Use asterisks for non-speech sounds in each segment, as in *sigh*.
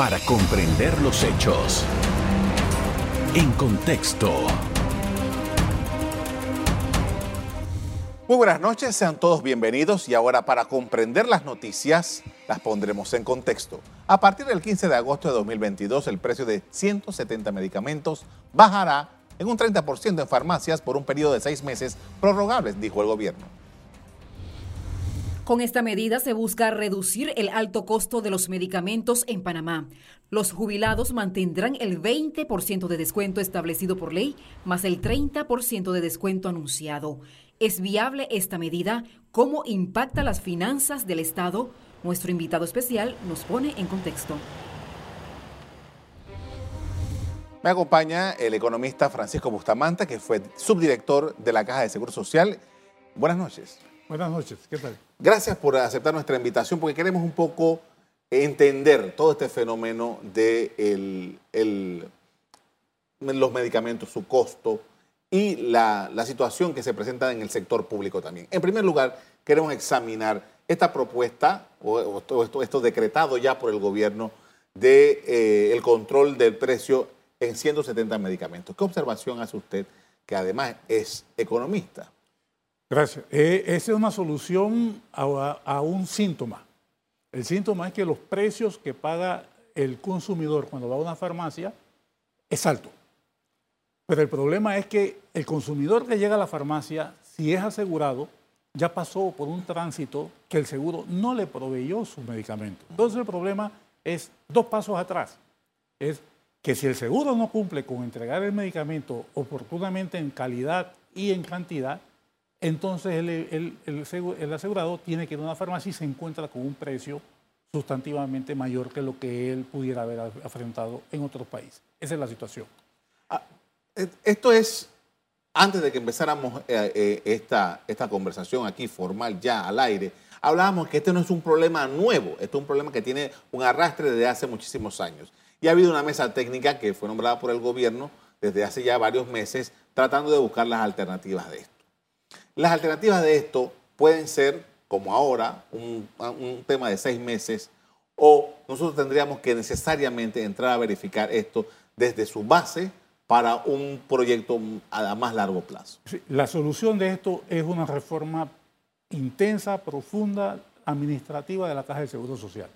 para comprender los hechos. En contexto. Muy buenas noches, sean todos bienvenidos y ahora para comprender las noticias las pondremos en contexto. A partir del 15 de agosto de 2022 el precio de 170 medicamentos bajará en un 30% en farmacias por un periodo de seis meses prorrogables, dijo el gobierno. Con esta medida se busca reducir el alto costo de los medicamentos en Panamá. Los jubilados mantendrán el 20% de descuento establecido por ley, más el 30% de descuento anunciado. ¿Es viable esta medida? ¿Cómo impacta las finanzas del Estado? Nuestro invitado especial nos pone en contexto. Me acompaña el economista Francisco Bustamante, que fue subdirector de la Caja de Seguro Social. Buenas noches. Buenas noches, ¿qué tal? Gracias por aceptar nuestra invitación, porque queremos un poco entender todo este fenómeno de los medicamentos, su costo, y la, situación que se presenta en el sector público también. En primer lugar, queremos examinar esta propuesta o, esto, decretado ya por el gobierno de eh, control del precio en 170 medicamentos. ¿Qué observación hace usted, que además es economista? Gracias. Eh, esa es una solución a, a, un síntoma. El síntoma es que los precios que paga el consumidor cuando va a una farmacia es alto. Pero el problema es que el consumidor que llega a la farmacia, si es asegurado, ya pasó por un tránsito que el seguro no le proveyó su medicamento. Entonces el problema es dos pasos atrás. Es que si el seguro no cumple con entregar el medicamento oportunamente en calidad y en cantidad, entonces el, el, asegurado tiene que ir a una farmacia y se encuentra con un precio sustantivamente mayor que lo que él pudiera haber afrontado en otros países. Esa es la situación. Esto es, antes de que empezáramos eh, eh, esta, esta conversación aquí formal ya al aire, hablábamos que este no es un problema nuevo, este es un problema que tiene un arrastre desde hace muchísimos años. Y ha habido una mesa técnica que fue nombrada por el gobierno desde hace ya varios meses tratando de buscar las alternativas de esto. Las alternativas de esto pueden ser, como ahora, un, tema de seis meses, o nosotros tendríamos que necesariamente entrar a verificar esto desde su base para un proyecto a más largo plazo. la solución de esto es una reforma intensa, profunda, administrativa de la Caja del Seguro Social.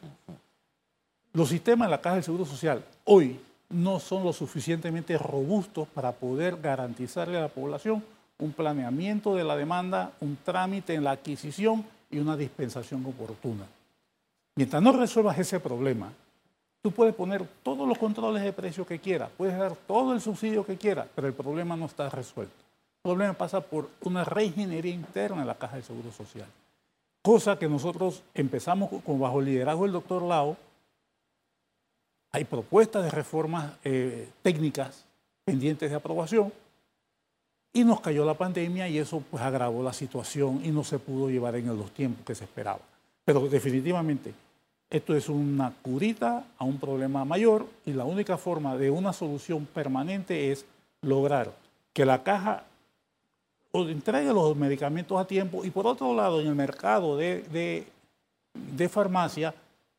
Los sistemas de la Caja del Seguro Social hoy no son lo suficientemente robustos para poder garantizarle a la población un planeamiento de la demanda, un trámite en la adquisición y una dispensación oportuna. Mientras no resuelvas ese problema, Tú puedes poner todos los controles de precio que quieras, puedes dar todo el subsidio que quieras, pero el problema no está resuelto. El problema pasa por una reingeniería interna en la Caja de Seguro Social. Cosa que nosotros empezamos con bajo el liderazgo del doctor Lao. Hay propuestas de reformas eh, técnicas pendientes de aprobación y nos cayó la pandemia y eso pues agravó la situación y no se pudo llevar en los tiempos que se esperaba. Pero definitivamente esto es una curita a un problema mayor y la única forma de una solución permanente es lograr que la caja entregue los medicamentos a tiempo y por otro lado en el mercado de, de, farmacia,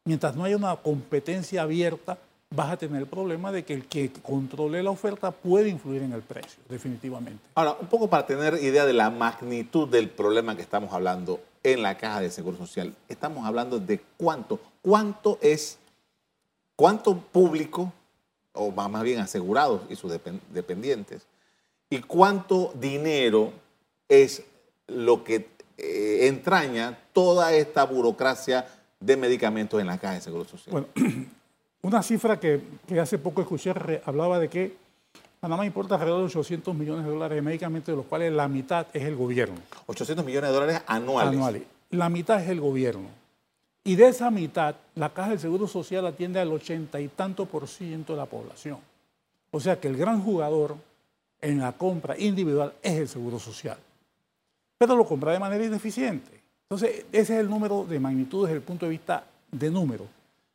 mientras no haya una competencia abierta, vas a tener el problema de que el que controle la oferta puede influir en el precio, definitivamente. Ahora, un poco para tener idea de la magnitud del problema que estamos hablando en la caja de Seguro Social, estamos hablando de cuánto, cuánto es, cuánto público, o más bien asegurados y sus dependientes, y cuánto dinero es lo que eh, entraña toda esta burocracia de medicamentos en la caja de Seguro Social. Bueno, *clears throat* una cifra que, hace poco escuché hablaba de que Panamá importa alrededor de 800 millones de dólares de medicamentos, de los cuales la mitad es el gobierno. 800 millones de dólares anuales. Anuales. La mitad es el gobierno. Y de esa mitad, la Caja del Seguro Social atiende al ochenta y tanto por ciento de la población. O sea que el gran jugador en la compra individual es el Seguro Social. Pero lo compra de manera ineficiente. Entonces, ese es el número de magnitud desde el punto de vista de número.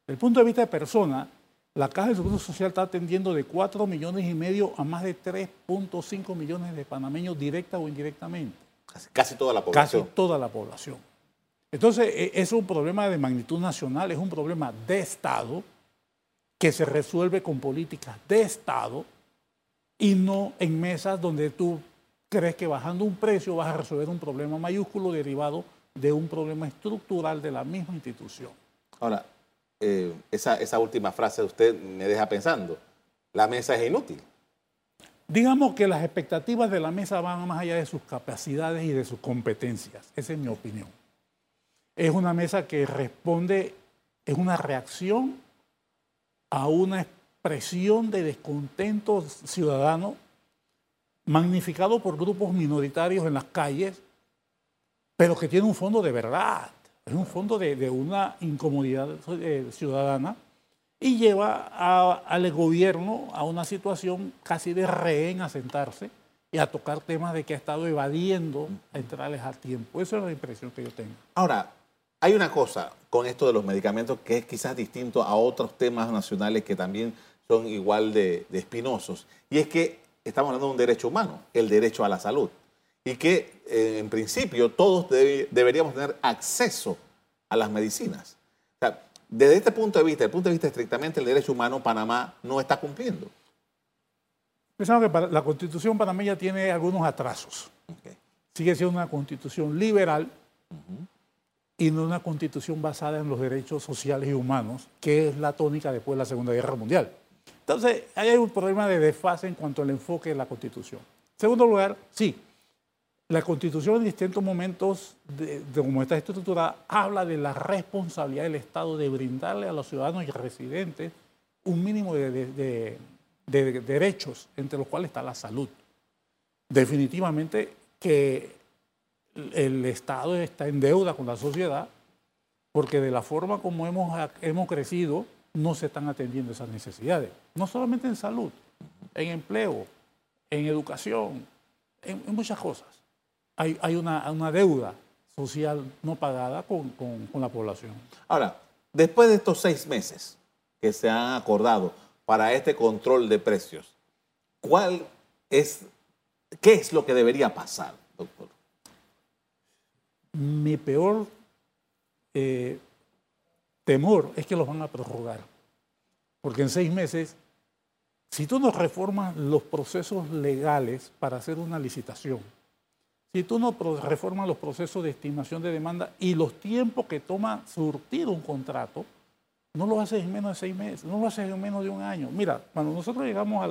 Desde el punto de vista de persona, la Caja del Seguro Social está atendiendo de 4 millones y medio a más de 3.5 millones de panameños directa o indirectamente. Casi toda la población. Casi toda la población. Entonces, e, es un problema de magnitud nacional, es un problema de Estado que se resuelve con políticas de Estado y no en mesas donde tú crees que bajando un precio vas a resolver un problema mayúsculo derivado de un problema estructural de la misma institución. Ahora, eh, esa, esa última frase de usted me deja pensando. La mesa es inútil. Digamos que las expectativas de la mesa van más allá de sus capacidades y de sus competencias. Esa es mi opinión. Es una mesa que responde, es una reacción a una expresión de descontento ciudadano magnificado por grupos minoritarios en las calles, pero que tiene un fondo de verdad, es un fondo de, una incomodidad eh, ciudadana y lleva al gobierno a una situación casi de rehén a sentarse y a tocar temas de que ha estado evadiendo entrarles al tiempo. Esa es la impresión que yo tengo. Ahora, hay una cosa con esto de los medicamentos que es quizás distinto a otros temas nacionales que también son igual de, espinosos, y es que estamos hablando de un derecho humano, el derecho a la salud, y que eh, en principio todos deberíamos tener acceso a las medicinas. O sea, desde este punto de vista, desde el punto de vista estrictamente el derecho humano, Panamá no está cumpliendo. Pensamos que la constitución panameña tiene algunos atrasos. Sigue siendo una constitución liberal y no una constitución basada en los derechos sociales y humanos, que es la tónica después de la Segunda Guerra Mundial. Entonces, hay un problema de desfase en cuanto al enfoque de la Constitución. En segundo lugar, sí, la Constitución en distintos momentos, de, como está estructurada, habla de la responsabilidad del Estado de brindarle a los ciudadanos y residentes un mínimo de, de derechos, entre los cuales está la salud. Definitivamente que el Estado está en deuda con la sociedad porque de la forma como hemos, hemos crecido, no se están atendiendo esas necesidades. No solamente en salud, en empleo, en educación, en, muchas cosas. Hay, hay una, una, deuda social no pagada con, con, la población. Ahora, después de estos seis meses que se han acordado para este control de precios, ¿cuál es, qué es lo que debería pasar, doctor? Mi peor eh, temor es que los van a prorrogar. Porque en seis meses, si tú no reformas los procesos legales para hacer una licitación, si tú no reformas los procesos de estimación de demanda y los tiempos que toma surtir un contrato, no lo haces en menos de seis meses, no lo haces en menos de un año. Mira, cuando nosotros llegamos a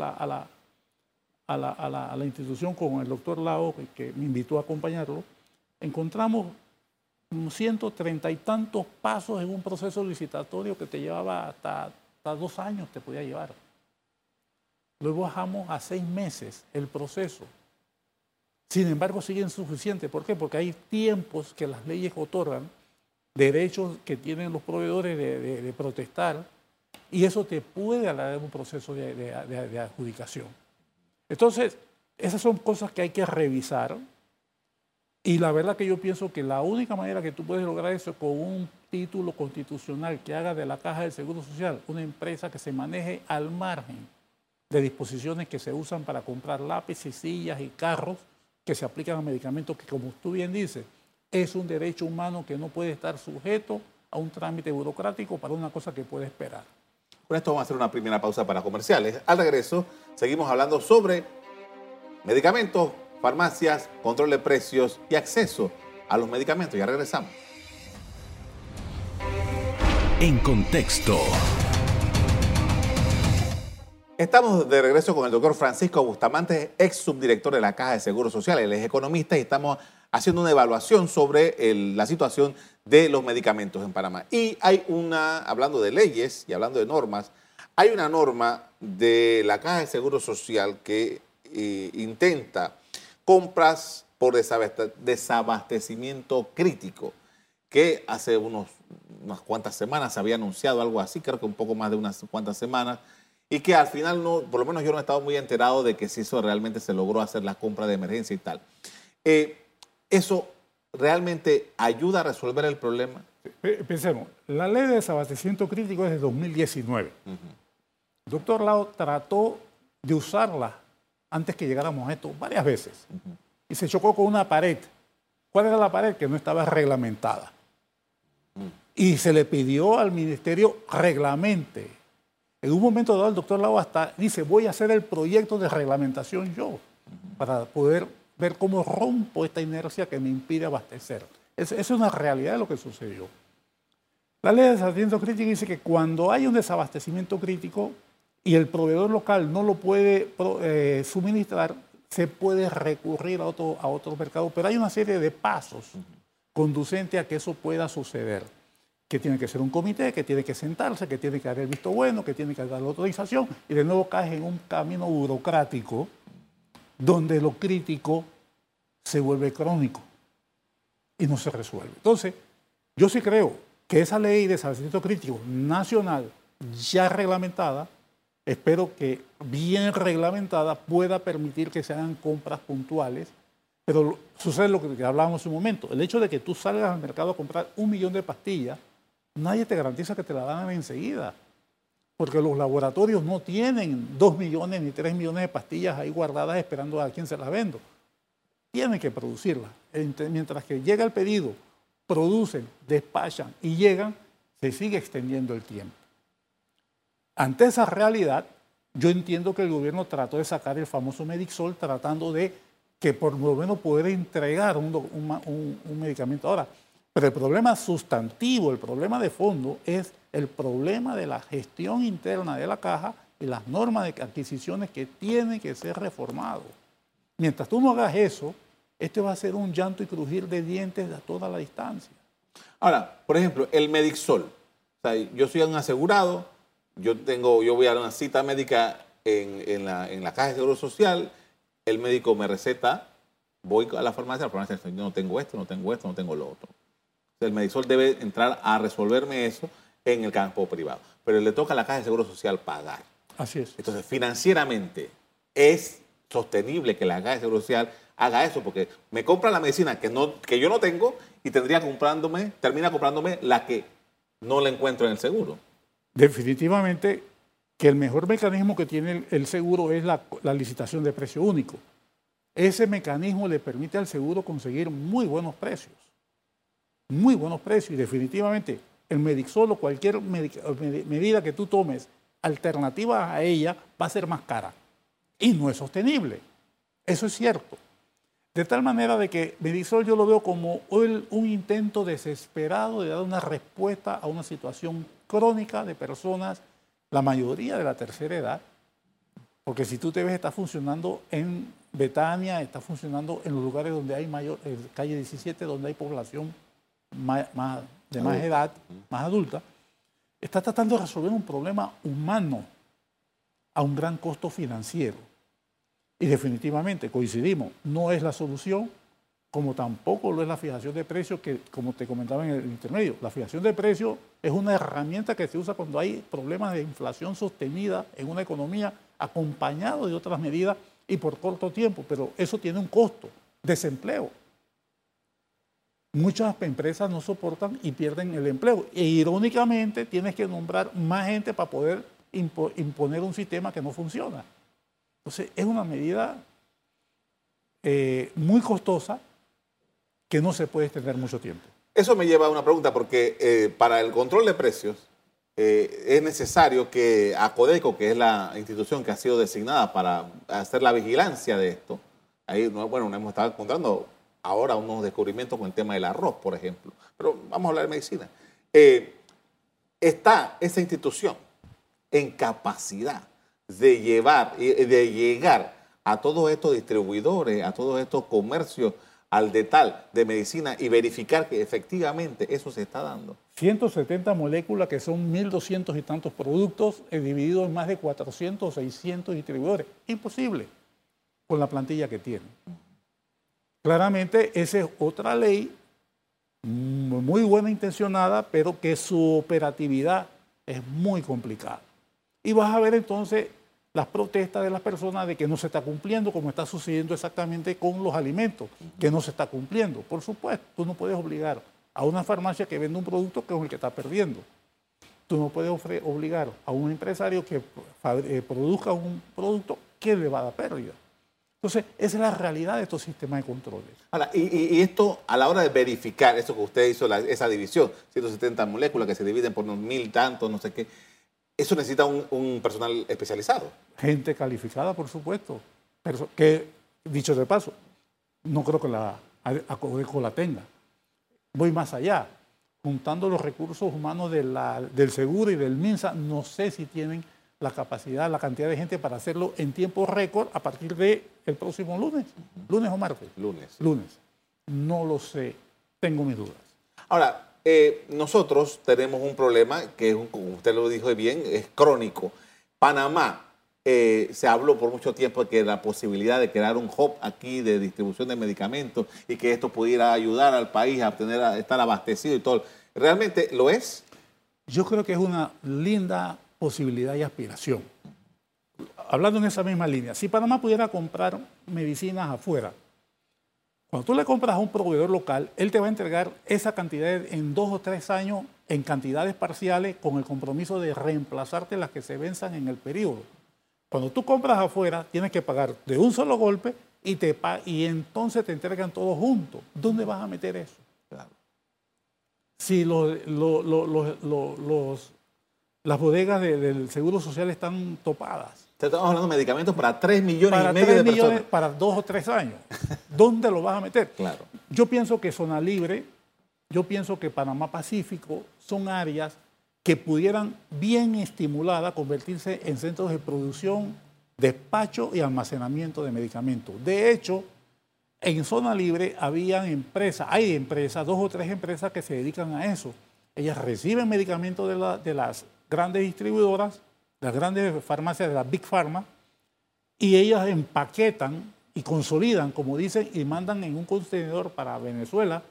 la, institución con el doctor Lao, que me invitó a acompañarlo, encontramos ciento treinta y tantos pasos en un proceso licitatorio que te llevaba hasta, dos años, te podía llevar. Luego bajamos a seis meses el proceso. Sin embargo, sigue insuficiente. ¿Por qué? Porque hay tiempos que las leyes otorgan, derechos que tienen los proveedores de, protestar, y eso te puede alargar un proceso de, de adjudicación. Entonces, esas son cosas que hay que revisar y la verdad que yo pienso que la única manera que tú puedes lograr eso es con un título constitucional que haga de la Caja del Seguro Social una empresa que se maneje al margen de disposiciones que se usan para comprar lápices, sillas y carros que se aplican a medicamentos que, como tú bien dices, es un derecho humano que no puede estar sujeto a un trámite burocrático para una cosa que puede esperar. Con esto vamos a hacer una primera pausa para comerciales. Al regreso, seguimos hablando sobre medicamentos farmacias, control de precios y acceso a los medicamentos. Ya regresamos. En contexto. Estamos de regreso con el doctor Francisco Bustamante, ex subdirector de la Caja de Seguro Social. Él es economista y estamos haciendo una evaluación sobre la situación de los medicamentos en Panamá. Y hay una, hablando de leyes y hablando de normas, hay una norma de la Caja de Seguro Social que eh, intenta compras por desabastecimiento crítico, que hace unos, unas cuantas semanas se había anunciado algo así, creo que un poco más de unas cuantas semanas, y que al final, no, por lo menos yo no he estado muy enterado de que si eso realmente se logró hacer la compra de emergencia y tal. Eh, ¿Eso realmente ayuda a resolver el problema? Pensemos, la ley de desabastecimiento crítico es de 2019. El doctor Lao trató de usarla antes que llegáramos a esto varias veces. Y se chocó con una pared. ¿Cuál era la pared? Que no estaba reglamentada. Y se le pidió al ministerio reglamente. En un momento dado, el doctor Lau hasta dice, voy a hacer el proyecto de reglamentación yo, para poder ver cómo rompo esta inercia que me impide abastecer. Esa es una realidad de lo que sucedió. La ley de desabastecimiento crítico dice que cuando hay un desabastecimiento crítico y el proveedor local no lo puede eh, suministrar, se puede recurrir a otro, a otro mercado, pero hay una serie de pasos conducentes a que eso pueda suceder. Que tiene que ser un comité, que tiene que sentarse, que tiene que dar el visto bueno, que tiene que dar la autorización, y de nuevo cae en un camino burocrático donde lo crítico se vuelve crónico y no se resuelve. Entonces, yo sí creo que esa ley de desabastecimiento crítico nacional ya reglamentada, espero que bien reglamentada pueda permitir que se hagan compras puntuales, pero sucede lo que hablábamos en un momento, el hecho de que tú salgas al mercado a comprar un millón de pastillas, nadie te garantiza que te la dan enseguida, porque los laboratorios no tienen dos millones ni tres millones de pastillas ahí guardadas esperando a quien se las venda tienen que producirla. Mientras que llega el pedido, producen, despachan y llegan, se sigue extendiendo el tiempo. Ante esa realidad, yo entiendo que el gobierno trató de sacar el famoso Medixol tratando de que por lo menos poder entregar un medicamento. Ahora, pero el problema sustantivo, el problema de fondo es el problema de la gestión interna de la caja y las normas de adquisiciones que tienen que ser reformados. Mientras tú no hagas eso, este va a ser un llanto y crujir de dientes a toda la distancia. Ahora, por ejemplo, el Medixol. yo soy un asegurado, yo, tengo, yo voy a una cita médica en, la, en, la, caja de seguro social, el médico me receta, voy a la farmacia, la farmacia dice, yo no tengo esto, no tengo esto, no tengo lo otro. El Medixol debe entrar a resolverme eso en el campo privado, pero le toca a la caja de seguro social pagar. Así es. Entonces, financieramente es sostenible que la Caja de Seguro Social haga eso, porque me compra la medicina que, no, que yo no tengo y tendría comprándome, termina comprándome la que no la encuentro en el seguro. Definitivamente que el mejor mecanismo que tiene el, seguro es la, la, licitación de precio único. Ese mecanismo le permite al seguro conseguir muy buenos precios. Muy buenos precios. Y definitivamente el Medixol o cualquier medida que tú tomes alternativa a ella va a ser más cara y no es sostenible. Eso es cierto. De tal manera de que Medisol yo lo veo como un intento desesperado de dar una respuesta a una situación crónica de personas, la mayoría de la tercera edad, porque si tú te ves está funcionando en Betania, está funcionando en los lugares donde hay mayor, en calle 17, donde hay población de más edad, más adulta, está tratando de resolver un problema humano a un gran costo financiero. Y definitivamente coincidimos, no es la solución, como tampoco lo es la fijación de precios, que como te comentaba en el intermedio, la fijación de precios es una herramienta que se usa cuando hay problemas de inflación sostenida en una economía acompañado de otras medidas y por corto tiempo, pero eso tiene un costo, desempleo. Muchas empresas no soportan y pierden el empleo. E irónicamente tienes que nombrar más gente para poder imponer un sistema que no funciona. Entonces, es una medida eh, muy costosa que no se puede extender mucho tiempo. Eso me lleva a una pregunta, porque eh, para el control de precios eh, es necesario que ACODECO, que es la institución que ha sido designada para hacer la vigilancia de esto, ahí, bueno, hemos estado encontrando ahora unos descubrimientos con el tema del arroz, por ejemplo, pero vamos a hablar de medicina. está esa institución en capacidad de llevar, de llegar a todos estos distribuidores, a todos estos comercios al detal de medicina y verificar que efectivamente eso se está dando. 170 moléculas que son 1.200 y tantos productos eh, divididos en más de 400 o 600 distribuidores. Imposible con la plantilla que tiene. Claramente esa es otra ley muy buena intencionada, pero que su operatividad es muy complicada. Y vas a ver entonces las protestas de las personas de que no se está cumpliendo, como está sucediendo exactamente con los alimentos, que no se está cumpliendo. Por supuesto, tú no puedes obligar a una farmacia que vende un producto que es el que está perdiendo. Tú no puedes obligar a un empresario que eh, produzca un producto que le va a dar pérdida. Entonces, esa es la realidad de estos sistemas de controles. Ahora, y, esto a la hora de verificar, eso que usted hizo, esa división, 170 moléculas que se dividen por unos mil tantos, no sé qué, eso necesita un, personal especializado. Gente calificada, por supuesto. que, dicho de paso, no creo que la Acodeco la tenga. Voy más allá. Juntando los recursos humanos del seguro y del MINSA, no sé si tienen la capacidad, la cantidad de gente para hacerlo en tiempo récord a partir del el próximo lunes. ¿Lunes o martes? Lunes. Lunes. No lo sé. Tengo mis dudas. Ahora, eh, nosotros tenemos un problema que, como usted lo dijo bien, es crónico. Panamá, eh, se habló por mucho tiempo de que la posibilidad de crear un hub aquí de distribución de medicamentos y que esto pudiera ayudar al país a, obtener, a estar abastecido y todo. ¿Realmente lo es? Yo creo que es una linda posibilidad y aspiración. Hablando en esa misma línea, si Panamá pudiera comprar medicinas afuera, cuando tú le compras a un proveedor local, él te va a entregar esa cantidad en dos o tres años en cantidades parciales con el compromiso de reemplazarte las que se venzan en el periodo. Cuando tú compras afuera, tienes que pagar de un solo golpe y, te y entonces te entregan todo junto. ¿Dónde vas a meter eso? Claro. Si los, las bodegas del Seguro Social están topadas. Estamos hablando de medicamentos para 3 millones y medio de millones Para dos o tres años. *laughs* ¿Dónde lo vas a meter? Claro. Yo pienso que Zona Libre, yo pienso que Panamá Pacífico son áreas que pudieran bien estimuladas convertirse en centros de producción, despacho y almacenamiento de medicamentos. De hecho, en Zona Libre habían empresas, hay empresas, dos o tres empresas que se dedican a eso. Ellas reciben medicamentos de, de las grandes distribuidoras, las grandes farmacias de la Big Pharma, y ellas empaquetan y consolidan, como dicen, y mandan en un contenedor para Venezuela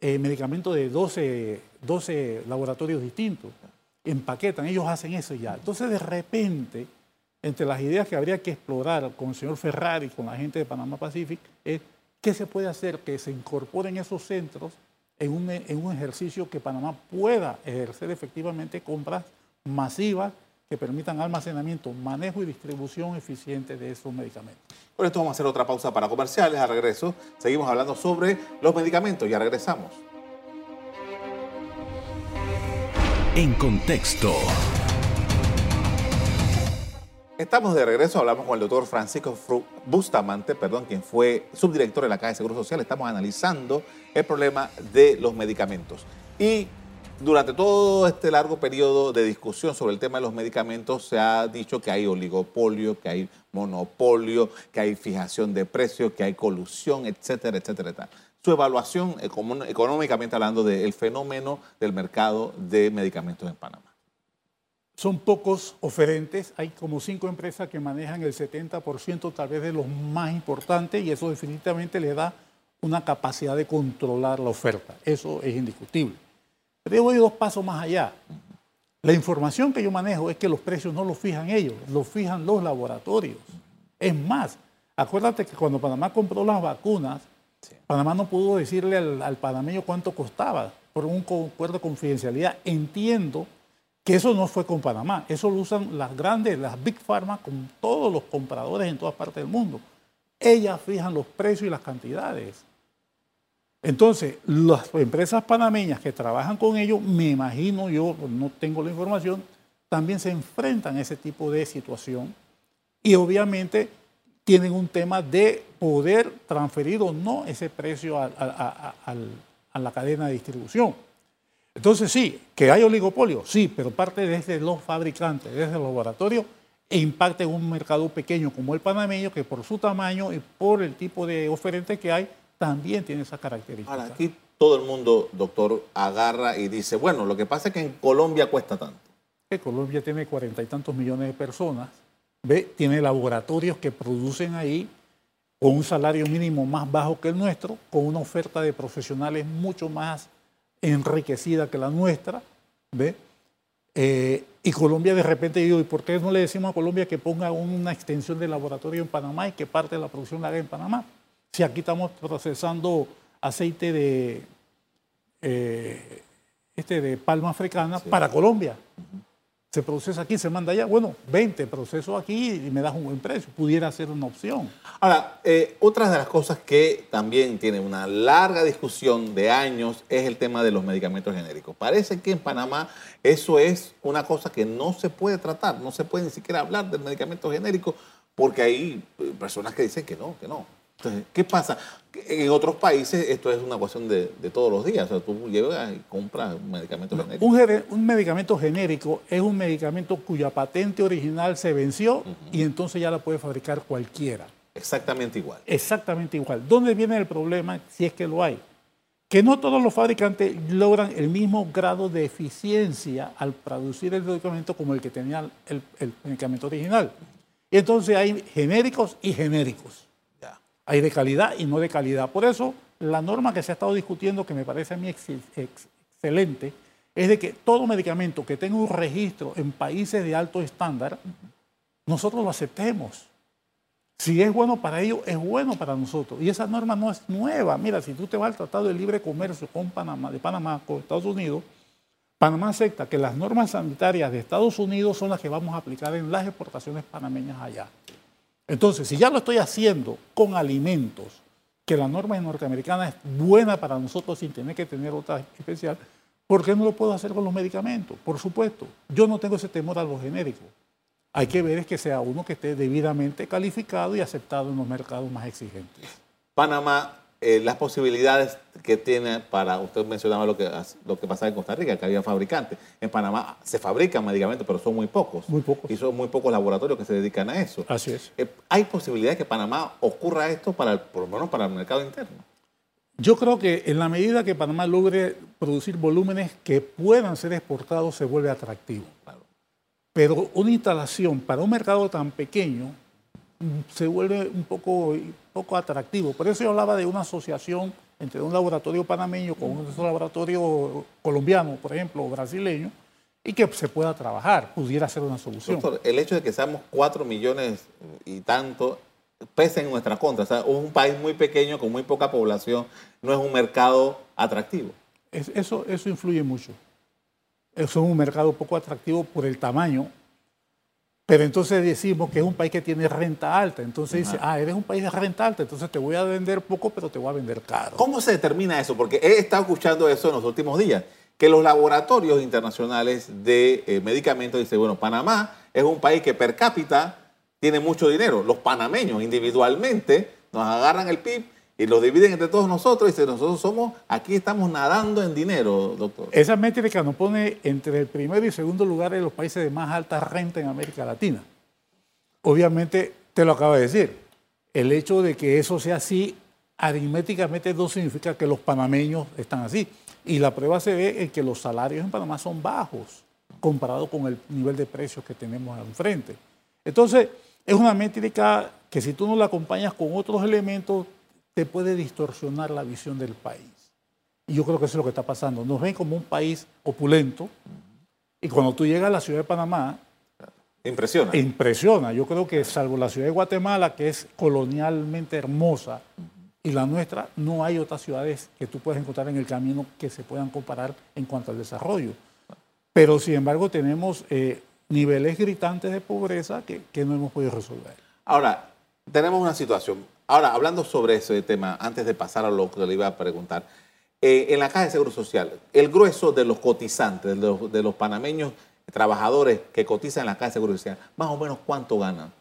eh, medicamentos de 12, 12 laboratorios distintos. Empaquetan, ellos hacen eso ya. Entonces, de repente, entre las ideas que habría que explorar con el señor Ferrari, con la gente de Panamá Pacific, es qué se puede hacer que se incorporen esos centros en un, en un ejercicio que Panamá pueda ejercer efectivamente compras masivas que permitan almacenamiento, manejo y distribución eficiente de esos medicamentos. Por esto vamos a hacer otra pausa para comerciales. Al regreso seguimos hablando sobre los medicamentos. Ya regresamos. En contexto. Estamos de regreso, hablamos con el doctor Francisco Bustamante, perdón, quien fue subdirector de la Caja de Seguro Social. Estamos analizando el problema de los medicamentos. Y durante todo este largo periodo de discusión sobre el tema de los medicamentos se ha dicho que hay oligopolio, que hay monopolio, que hay fijación de precios, que hay colusión, etcétera, etcétera, etcétera. Su evaluación económicamente hablando del fenómeno del mercado de medicamentos en Panamá. Son pocos oferentes, hay como cinco empresas que manejan el 70% tal vez de los más importantes y eso definitivamente le da una capacidad de controlar la oferta. Eso es indiscutible. Pero yo voy dos pasos más allá. La información que yo manejo es que los precios no los fijan ellos, los fijan los laboratorios. Es más, acuérdate que cuando Panamá compró las vacunas, Panamá no pudo decirle al, panameño cuánto costaba por un acuerdo de confidencialidad. Entiendo que eso no fue con Panamá, eso lo usan las grandes, las Big Pharma, con todos los compradores en todas partes del mundo. Ellas fijan los precios y las cantidades. Entonces, las empresas panameñas que trabajan con ellos, me imagino, yo no tengo la información, también se enfrentan a ese tipo de situación y obviamente tienen un tema de poder transferir o no ese precio a, la cadena de distribución. Entonces sí, que hay oligopolio, sí, pero parte desde los fabricantes, desde el laboratorio, e impacta en un mercado pequeño como el panameño, que por su tamaño y por el tipo de oferente que hay, también tiene esa característica. Ahora, aquí todo el mundo, doctor, agarra y dice, bueno, lo que pasa es que en Colombia cuesta tanto. Colombia tiene cuarenta y tantos millones de personas, ¿ve? tiene laboratorios que producen ahí con un salario mínimo más bajo que el nuestro, con una oferta de profesionales mucho más enriquecida que la nuestra, ¿ve? Eh, y Colombia de repente digo, ¿y por qué no le decimos a Colombia que ponga una extensión de laboratorio en Panamá y que parte de la producción la haga en Panamá? Si aquí estamos procesando aceite de, eh, este de palma africana para Colombia. se procesa aquí, se manda allá. Bueno, 20 proceso aquí y me das un buen precio. Pudiera ser una opción. Ahora, eh, otra de las cosas que también tiene una larga discusión de años es el tema de los medicamentos genéricos. Parece que en Panamá eso es una cosa que no se puede tratar, no se puede ni siquiera hablar del medicamento genérico porque hay eh, personas que dicen que no, que no. Entonces, ¿qué pasa? En otros países esto es una cuestión de, todos los días. O sea, tú llevas y compras un medicamento genérico. Un, medicamento genérico es un medicamento cuya patente original se venció y entonces ya la puede fabricar cualquiera. Exactamente igual. Exactamente igual. ¿Dónde viene el problema si es que lo hay? Que no todos los fabricantes logran el mismo grado de eficiencia al producir el medicamento como el que tenía el, el medicamento original. Y entonces hay genéricos y genéricos. Hay de calidad y no de calidad. Por eso, la norma que se ha estado discutiendo, que me parece a mí excelente, es de que todo medicamento que tenga un registro en países de alto estándar, nosotros lo aceptemos. Si es bueno para ellos, es bueno para nosotros. Y esa norma no es nueva. Mira, si tú te vas al Tratado de Libre Comercio con Panamá, de Panamá con Estados Unidos, Panamá acepta que las normas sanitarias de Estados Unidos son las que vamos a aplicar en las exportaciones panameñas allá. Entonces, si ya lo estoy haciendo con alimentos, que la norma norteamericana es buena para nosotros sin tener que tener otra especial, ¿por qué no lo puedo hacer con los medicamentos? Por supuesto, yo no tengo ese temor a los genéricos. Hay que ver es que sea uno que esté debidamente calificado y aceptado en los mercados más exigentes. Panamá eh, las posibilidades que tiene para, usted mencionaba lo que, lo que pasaba en Costa Rica, que había fabricantes. En Panamá se fabrican medicamentos, pero son muy pocos. Muy pocos. Y son muy pocos laboratorios que se dedican a eso. Así es. Eh, ¿Hay posibilidades que Panamá ocurra esto, para, por lo menos para el mercado interno? Yo creo que en la medida que Panamá logre producir volúmenes que puedan ser exportados, se vuelve atractivo. Pero una instalación para un mercado tan pequeño se vuelve un poco, poco atractivo. Por eso yo hablaba de una asociación entre un laboratorio panameño con un laboratorio colombiano, por ejemplo, o brasileño, y que se pueda trabajar, pudiera ser una solución. Doctor, el hecho de que seamos cuatro millones y tanto pesa en nuestra contra. O sea, un país muy pequeño con muy poca población no es un mercado atractivo. eso, eso influye mucho. Eso es un mercado poco atractivo por el tamaño pero entonces decimos que es un país que tiene renta alta. Entonces dice, ah, eres un país de renta alta, entonces te voy a vender poco, pero te voy a vender caro. ¿Cómo se determina eso? Porque he estado escuchando eso en los últimos días, que los laboratorios internacionales de eh, medicamentos dicen, bueno, Panamá es un país que per cápita tiene mucho dinero. Los panameños individualmente nos agarran el PIB y lo dividen entre todos nosotros y dicen, nosotros somos, aquí estamos nadando en dinero, doctor. Esa métrica nos pone entre el primero y segundo lugar en los países de más alta renta en América Latina. Obviamente, te lo acabo de decir, el hecho de que eso sea así aritméticamente no significa que los panameños están así. Y la prueba se ve en que los salarios en Panamá son bajos comparado con el nivel de precios que tenemos enfrente. Entonces, es una métrica que si tú no la acompañas con otros elementos, te puede distorsionar la visión del país. Y yo creo que eso es lo que está pasando. Nos ven como un país opulento y cuando tú llegas a la ciudad de Panamá... Impresiona. Impresiona. Yo creo que salvo la ciudad de Guatemala, que es colonialmente hermosa, y la nuestra, no hay otras ciudades que tú puedas encontrar en el camino que se puedan comparar en cuanto al desarrollo. Pero sin embargo tenemos eh, niveles gritantes de pobreza que, que no hemos podido resolver. Ahora, tenemos una situación. Ahora, hablando sobre ese tema, antes de pasar a lo que le iba a preguntar, eh, en la Caja de Seguro Social, el grueso de los cotizantes, de los, panameños trabajadores que cotizan en la Caja de Seguro Social, más o menos cuánto ganan?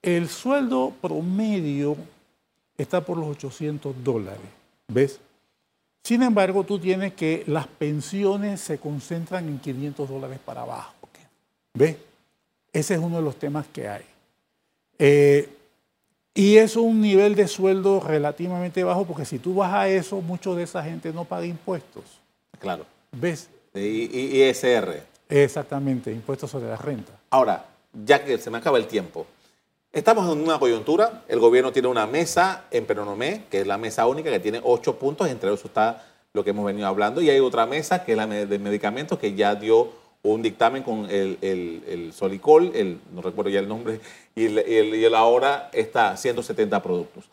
El sueldo promedio está por los 800 dólares, ¿ves? Sin embargo, tú tienes que las pensiones se concentran en 500 dólares para abajo, ¿ves? Ese es uno de los temas que hay. Eh, y es un nivel de sueldo relativamente bajo, porque si tú vas a eso, mucho de esa gente no paga impuestos. Claro. ¿Ves? Y, ISR. Exactamente, impuestos sobre la renta. Ahora, ya que se me acaba el tiempo, estamos en una coyuntura, el gobierno tiene una mesa en Peronomé, que es la mesa única, que tiene ocho puntos, entre ellos está lo que hemos venido hablando, y hay otra mesa, que es la de medicamentos, que ya dio un dictamen con el, el, Solicol, el, no recuerdo ya el nombre, y el, ahora está 170 productos.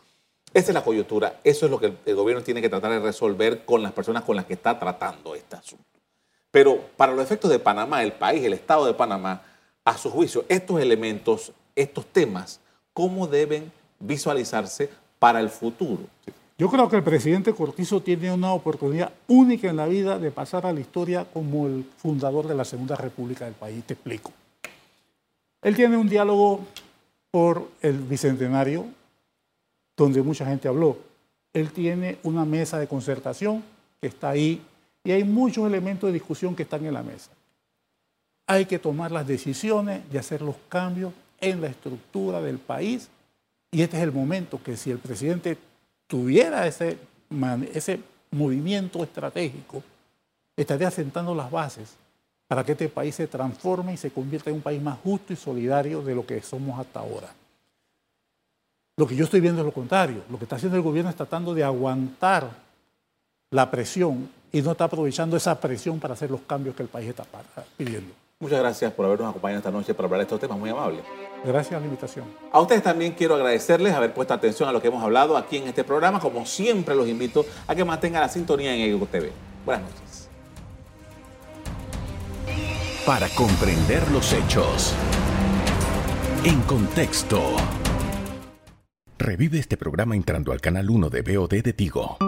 Esa es la coyuntura, eso es lo que el, gobierno tiene que tratar de resolver con las personas con las que está tratando este asunto. Pero para los efectos de Panamá, el país, el Estado de Panamá, a su juicio, estos elementos, estos temas, ¿cómo deben visualizarse para el futuro? Yo creo que el presidente Cortizo tiene una oportunidad única en la vida de pasar a la historia como el fundador de la Segunda República del país. Te explico. Él tiene un diálogo por el Bicentenario, donde mucha gente habló. Él tiene una mesa de concertación que está ahí y hay muchos elementos de discusión que están en la mesa. Hay que tomar las decisiones y hacer los cambios en la estructura del país y este es el momento que si el presidente tuviera ese, ese movimiento estratégico, estaría sentando las bases para que este país se transforme y se convierta en un país más justo y solidario de lo que somos hasta ahora. Lo que yo estoy viendo es lo contrario. Lo que está haciendo el gobierno es tratando de aguantar la presión y no está aprovechando esa presión para hacer los cambios que el país está pidiendo. Muchas gracias por habernos acompañado esta noche para hablar de estos temas, muy amable. Gracias a la invitación. A ustedes también quiero agradecerles haber puesto atención a lo que hemos hablado aquí en este programa. Como siempre, los invito a que mantengan la sintonía en Ego TV. Buenas noches. Para comprender los hechos. En contexto. Revive este programa entrando al canal 1 de BOD de Tigo.